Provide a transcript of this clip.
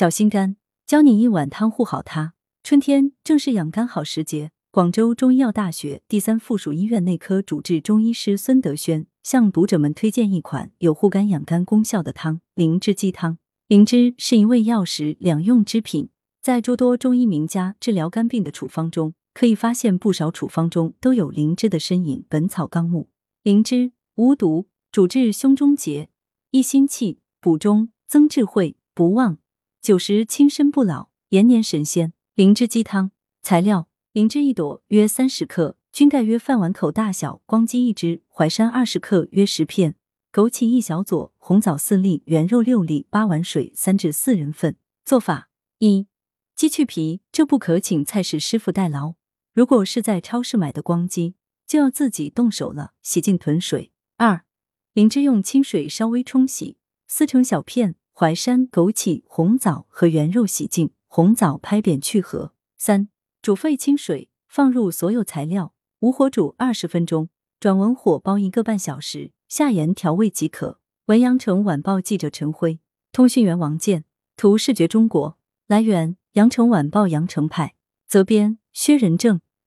小心肝，教你一碗汤护好它。春天正是养肝好时节。广州中医药大学第三附属医院内科主治中医师孙德轩向读者们推荐一款有护肝养肝功效的汤——灵芝鸡汤。灵芝是一味药食两用之品，在诸多中医名家治疗肝病的处方中，可以发现不少处方中都有灵芝的身影。《本草纲目》：灵芝无毒，主治胸中结、益心气、补中、增智慧、不忘。九十轻身不老，延年神仙。灵芝鸡汤材料：灵芝一朵约三十克，菌盖约饭碗口大小，光鸡一只，淮山二十克约十片，枸杞一小撮，红枣四粒，圆肉六粒，八碗水，三至四人份。做法：一、鸡去皮，这不可请菜市师傅代劳。如果是在超市买的光鸡，就要自己动手了，洗净囤水。二、灵芝用清水稍微冲洗，撕成小片。淮山、枸杞、红枣和圆肉洗净，红枣拍扁去核。三、煮沸清水，放入所有材料，无火煮二十分钟，转文火煲一个半小时，下盐调味即可。文阳城晚报记者陈辉，通讯员王健，图视觉中国。来源：阳城晚报阳城派，责编：薛仁正。